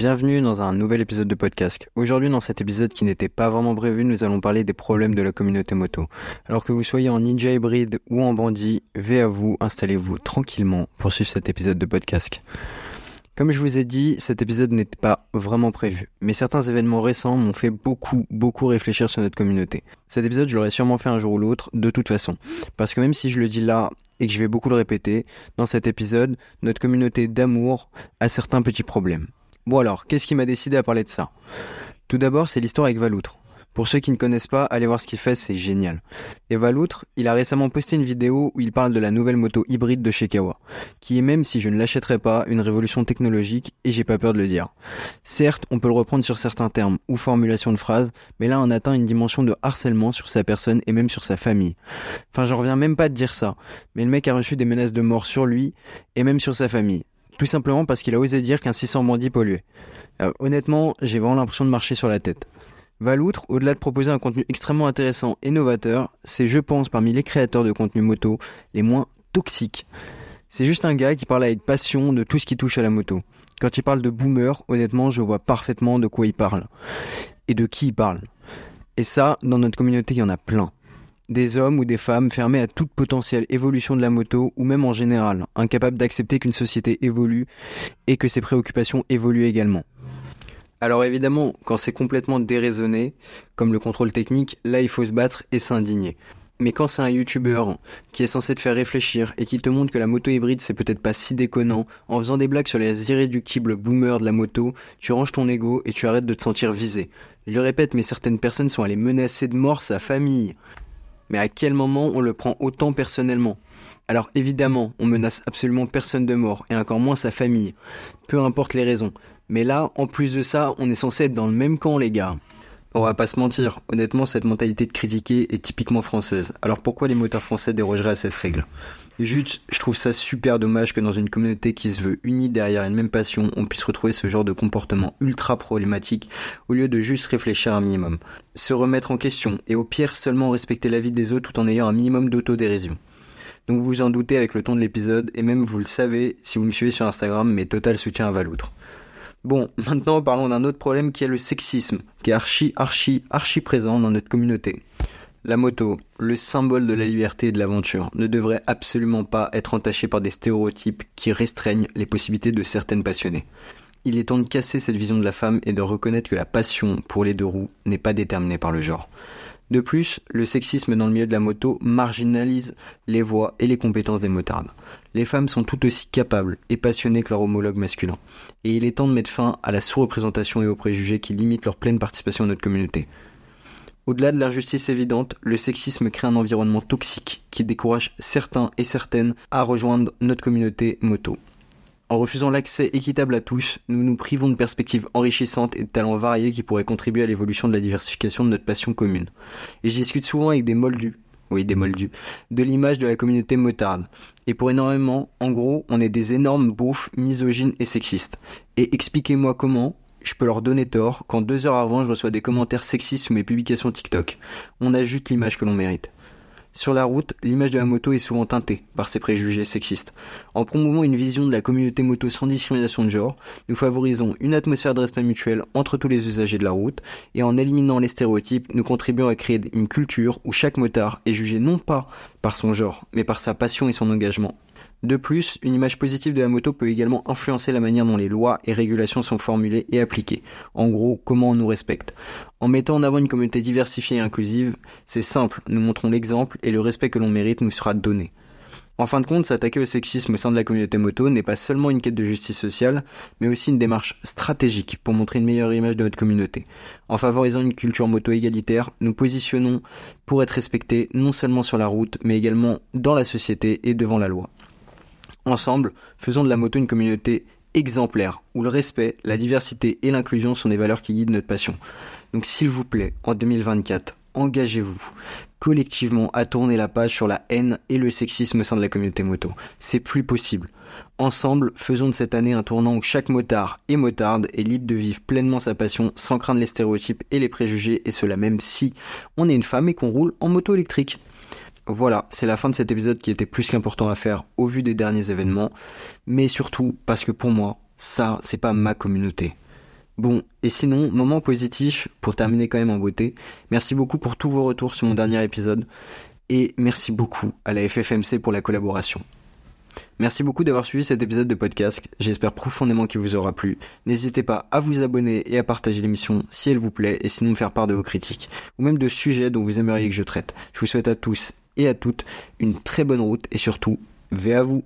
Bienvenue dans un nouvel épisode de podcast. Aujourd'hui, dans cet épisode qui n'était pas vraiment prévu, nous allons parler des problèmes de la communauté moto. Alors que vous soyez en ninja hybride ou en bandit, vais à vous, installez-vous tranquillement pour suivre cet épisode de podcast. Comme je vous ai dit, cet épisode n'était pas vraiment prévu, mais certains événements récents m'ont fait beaucoup, beaucoup réfléchir sur notre communauté. Cet épisode, je l'aurais sûrement fait un jour ou l'autre, de toute façon. Parce que même si je le dis là et que je vais beaucoup le répéter, dans cet épisode, notre communauté d'amour a certains petits problèmes. Bon alors, qu'est-ce qui m'a décidé à parler de ça? Tout d'abord, c'est l'histoire avec Valoutre. Pour ceux qui ne connaissent pas, allez voir ce qu'il fait, c'est génial. Et Valoutre, il a récemment posté une vidéo où il parle de la nouvelle moto hybride de chez Kawa, qui est même si je ne l'achèterais pas, une révolution technologique et j'ai pas peur de le dire. Certes, on peut le reprendre sur certains termes ou formulations de phrases, mais là on atteint une dimension de harcèlement sur sa personne et même sur sa famille. Enfin, j'en reviens même pas de dire ça, mais le mec a reçu des menaces de mort sur lui et même sur sa famille. Tout simplement parce qu'il a osé dire qu'un 600 bandits polluait. Euh, honnêtement, j'ai vraiment l'impression de marcher sur la tête. Valoutre, au-delà de proposer un contenu extrêmement intéressant et novateur, c'est je pense parmi les créateurs de contenu moto les moins toxiques. C'est juste un gars qui parle avec passion de tout ce qui touche à la moto. Quand il parle de boomer, honnêtement, je vois parfaitement de quoi il parle. Et de qui il parle. Et ça, dans notre communauté, il y en a plein. Des hommes ou des femmes fermés à toute potentielle évolution de la moto ou même en général, incapables d'accepter qu'une société évolue et que ses préoccupations évoluent également. Alors évidemment, quand c'est complètement déraisonné, comme le contrôle technique, là il faut se battre et s'indigner. Mais quand c'est un youtubeur qui est censé te faire réfléchir et qui te montre que la moto hybride c'est peut-être pas si déconnant, en faisant des blagues sur les irréductibles boomers de la moto, tu ranges ton ego et tu arrêtes de te sentir visé. Je le répète, mais certaines personnes sont allées menacer de mort sa famille. Mais à quel moment on le prend autant personnellement? Alors évidemment, on menace absolument personne de mort, et encore moins sa famille. Peu importe les raisons. Mais là, en plus de ça, on est censé être dans le même camp, les gars. On va pas se mentir, honnêtement, cette mentalité de critiquer est typiquement française. Alors pourquoi les moteurs français dérogeraient à cette règle? Juste, je trouve ça super dommage que dans une communauté qui se veut unie derrière une même passion, on puisse retrouver ce genre de comportement ultra problématique au lieu de juste réfléchir un minimum. Se remettre en question et au pire seulement respecter la vie des autres tout en ayant un minimum d'autodérision. Donc vous vous en doutez avec le ton de l'épisode et même vous le savez si vous me suivez sur Instagram, mais total soutien à Valoutre. Bon, maintenant parlons d'un autre problème qui est le sexisme, qui est archi, archi, archi présent dans notre communauté. La moto, le symbole de la liberté et de l'aventure, ne devrait absolument pas être entaché par des stéréotypes qui restreignent les possibilités de certaines passionnées. Il est temps de casser cette vision de la femme et de reconnaître que la passion pour les deux roues n'est pas déterminée par le genre. De plus, le sexisme dans le milieu de la moto marginalise les voix et les compétences des motardes les femmes sont tout aussi capables et passionnées que leur homologue masculin. Et il est temps de mettre fin à la sous-représentation et aux préjugés qui limitent leur pleine participation à notre communauté. Au-delà de l'injustice évidente, le sexisme crée un environnement toxique qui décourage certains et certaines à rejoindre notre communauté moto. En refusant l'accès équitable à tous, nous nous privons de perspectives enrichissantes et de talents variés qui pourraient contribuer à l'évolution de la diversification de notre passion commune. Et je discute souvent avec des moldus, oui des moldus, de l'image de la communauté motarde. Et pour énormément, en gros, on est des énormes bouffes misogynes et sexistes. Et expliquez-moi comment je peux leur donner tort quand deux heures avant je reçois des commentaires sexistes sur mes publications TikTok. On ajoute l'image que l'on mérite. Sur la route, l'image de la moto est souvent teintée par ces préjugés sexistes. En promouvant une vision de la communauté moto sans discrimination de genre, nous favorisons une atmosphère de respect mutuel entre tous les usagers de la route, et en éliminant les stéréotypes, nous contribuons à créer une culture où chaque motard est jugé non pas par son genre, mais par sa passion et son engagement. De plus, une image positive de la moto peut également influencer la manière dont les lois et régulations sont formulées et appliquées. En gros, comment on nous respecte. En mettant en avant une communauté diversifiée et inclusive, c'est simple, nous montrons l'exemple et le respect que l'on mérite nous sera donné. En fin de compte, s'attaquer au sexisme au sein de la communauté moto n'est pas seulement une quête de justice sociale, mais aussi une démarche stratégique pour montrer une meilleure image de notre communauté. En favorisant une culture moto égalitaire, nous positionnons pour être respectés non seulement sur la route, mais également dans la société et devant la loi. Ensemble, faisons de la moto une communauté exemplaire, où le respect, la diversité et l'inclusion sont des valeurs qui guident notre passion. Donc s'il vous plaît, en 2024, engagez-vous collectivement à tourner la page sur la haine et le sexisme au sein de la communauté moto. C'est plus possible. Ensemble, faisons de cette année un tournant où chaque motard et motarde est libre de vivre pleinement sa passion sans craindre les stéréotypes et les préjugés, et cela même si on est une femme et qu'on roule en moto électrique. Voilà, c'est la fin de cet épisode qui était plus qu'important à faire au vu des derniers événements, mais surtout parce que pour moi, ça, c'est pas ma communauté. Bon, et sinon, moment positif, pour terminer quand même en beauté, merci beaucoup pour tous vos retours sur mon dernier épisode, et merci beaucoup à la FFMC pour la collaboration. Merci beaucoup d'avoir suivi cet épisode de podcast, j'espère profondément qu'il vous aura plu. N'hésitez pas à vous abonner et à partager l'émission si elle vous plaît, et sinon me faire part de vos critiques, ou même de sujets dont vous aimeriez que je traite. Je vous souhaite à tous et à toutes une très bonne route, et surtout, V à vous